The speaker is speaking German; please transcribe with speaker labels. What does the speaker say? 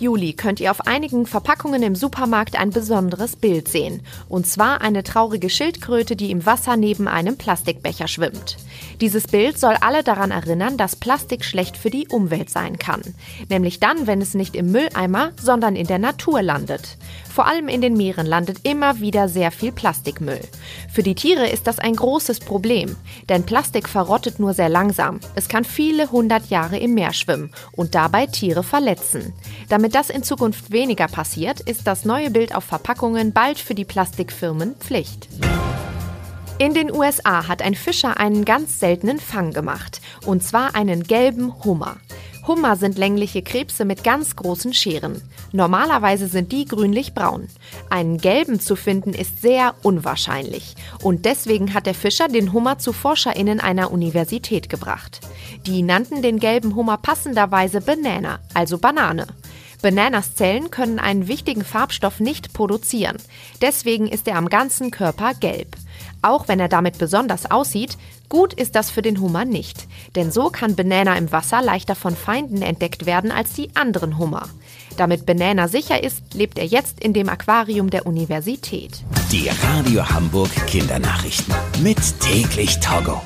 Speaker 1: Juli könnt ihr auf einigen Verpackungen im Supermarkt ein besonderes Bild sehen. Und zwar eine traurige Schildkröte, die im Wasser neben einem Plastikbecher schwimmt. Dieses Bild soll alle daran erinnern, dass Plastik schlecht für die Umwelt sein kann. Nämlich dann, wenn es nicht im Mülleimer, sondern in der Natur landet. Vor allem in den Meeren landet immer wieder sehr viel Plastikmüll. Für die Tiere ist das ein großes Problem, denn Plastik verrottet nur sehr langsam. Es kann viele hundert Jahre im Meer schwimmen und dabei Tiere verletzen. Damit das in Zukunft weniger passiert, ist das neue Bild auf Verpackungen bald für die Plastikfirmen Pflicht. In den USA hat ein Fischer einen ganz seltenen Fang gemacht, und zwar einen gelben Hummer. Hummer sind längliche Krebse mit ganz großen Scheren. Normalerweise sind die grünlich-braun. Einen gelben zu finden ist sehr unwahrscheinlich. Und deswegen hat der Fischer den Hummer zu ForscherInnen einer Universität gebracht. Die nannten den gelben Hummer passenderweise Banana, also Banane. Bananas Zellen können einen wichtigen Farbstoff nicht produzieren. Deswegen ist er am ganzen Körper gelb. Auch wenn er damit besonders aussieht, gut ist das für den Hummer nicht. Denn so kann Banana im Wasser leichter von Feinden entdeckt werden als die anderen Hummer. Damit Banana sicher ist, lebt er jetzt in dem Aquarium der Universität.
Speaker 2: Die Radio Hamburg Kindernachrichten. Mit täglich Togo.